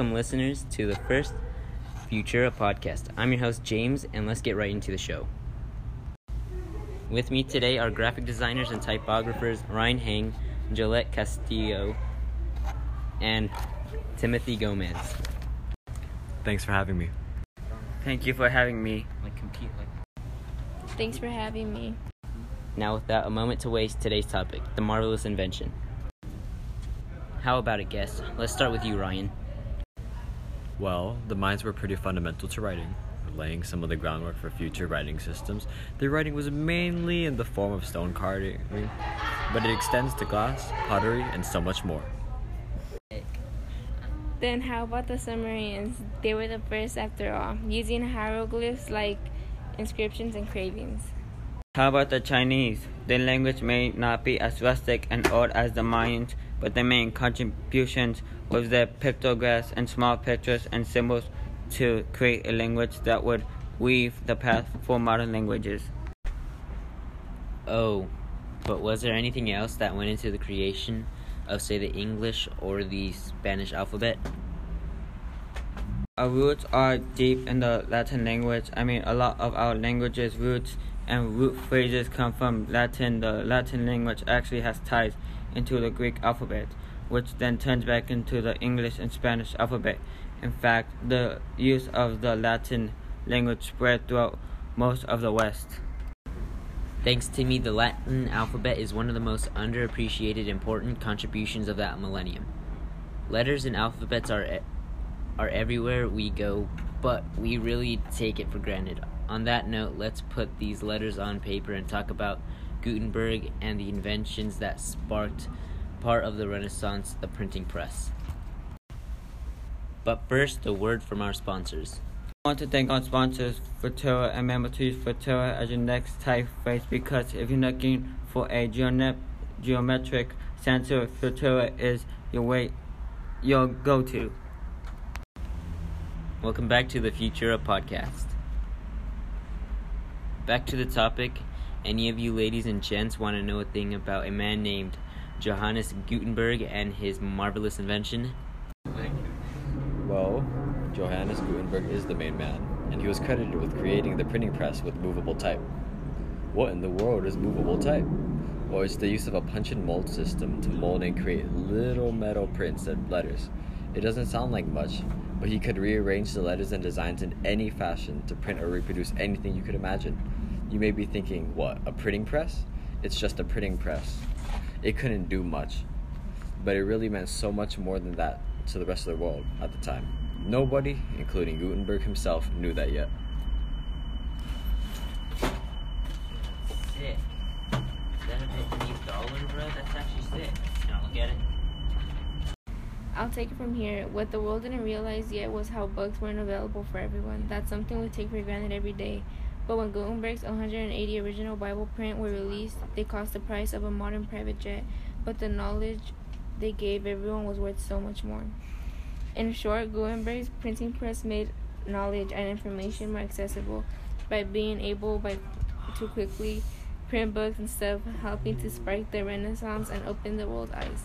Welcome, listeners, to the first Futura podcast. I'm your host, James, and let's get right into the show. With me today are graphic designers and typographers Ryan Hang, Jolette Castillo, and Timothy Gomez. Thanks for having me. Thank you for having me. Like compete, like. Thanks for having me. Now, without a moment to waste, today's topic: the marvelous invention. How about it, guess? Let's start with you, Ryan. Well, the Mayans were pretty fundamental to writing, laying some of the groundwork for future writing systems. The writing was mainly in the form of stone carving, but it extends to glass, pottery, and so much more. Then how about the Sumerians? They were the first after all, using hieroglyphs like inscriptions and cravings. How about the Chinese? Their language may not be as rustic and old as the Mayans, but their main contributions was their pictographs and small pictures and symbols to create a language that would weave the path for modern languages. Oh, but was there anything else that went into the creation of, say, the English or the Spanish alphabet? Our roots are deep in the Latin language. I mean, a lot of our language's roots and root phrases come from Latin. The Latin language actually has ties into the Greek alphabet, which then turns back into the English and Spanish alphabet. In fact, the use of the Latin language spread throughout most of the West. Thanks to me, the Latin alphabet is one of the most underappreciated important contributions of that millennium. Letters and alphabets are are everywhere we go, but we really take it for granted. On that note, let's put these letters on paper and talk about Gutenberg and the inventions that sparked part of the Renaissance, the printing press. But first, a word from our sponsors. I want to thank our sponsors, Futura, and remember to use Futura as your next typeface because if you're looking for a geone- geometric sensor, Futura is your way, your go-to. Welcome back to the Futura podcast. Back to the topic. Any of you ladies and gents want to know a thing about a man named Johannes Gutenberg and his marvelous invention? Well, Johannes Gutenberg is the main man, and he was credited with creating the printing press with movable type. What in the world is movable type? Well, it's the use of a punch and mold system to mold and create little metal prints and letters. It doesn't sound like much, but he could rearrange the letters and designs in any fashion to print or reproduce anything you could imagine. You may be thinking, what, a printing press? It's just a printing press. It couldn't do much, but it really meant so much more than that to the rest of the world at the time. Nobody, including Gutenberg himself, knew that yet. Sick. Is that a Vietnamese dollar, bro? That's actually sick. Now look at it. I'll take it from here. What the world didn't realize yet was how books weren't available for everyone. That's something we take for granted every day. But when Gutenberg's 180 original Bible print were released, they cost the price of a modern private jet. But the knowledge they gave everyone was worth so much more. In short, Gutenberg's printing press made knowledge and information more accessible by being able by to quickly print books and stuff, helping to spark the Renaissance and open the world's eyes.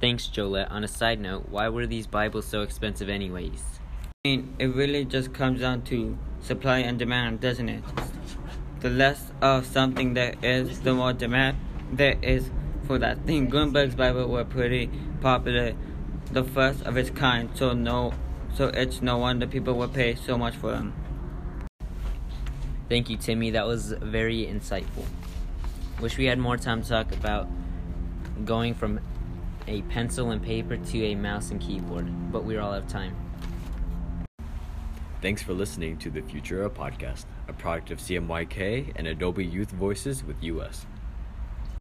Thanks, Jolette. On a side note, why were these Bibles so expensive, anyways? I mean, it really just comes down to supply and demand, doesn't it? The less of something there is, the more demand there is for that thing. Gutenberg's Bible were pretty popular, the first of its kind, so no, so it's no wonder people would pay so much for them. Thank you, Timmy. That was very insightful. Wish we had more time to talk about going from a pencil and paper to a mouse and keyboard, but we're all out of time. Thanks for listening to the Futura podcast, a product of CMYK and Adobe Youth Voices with US.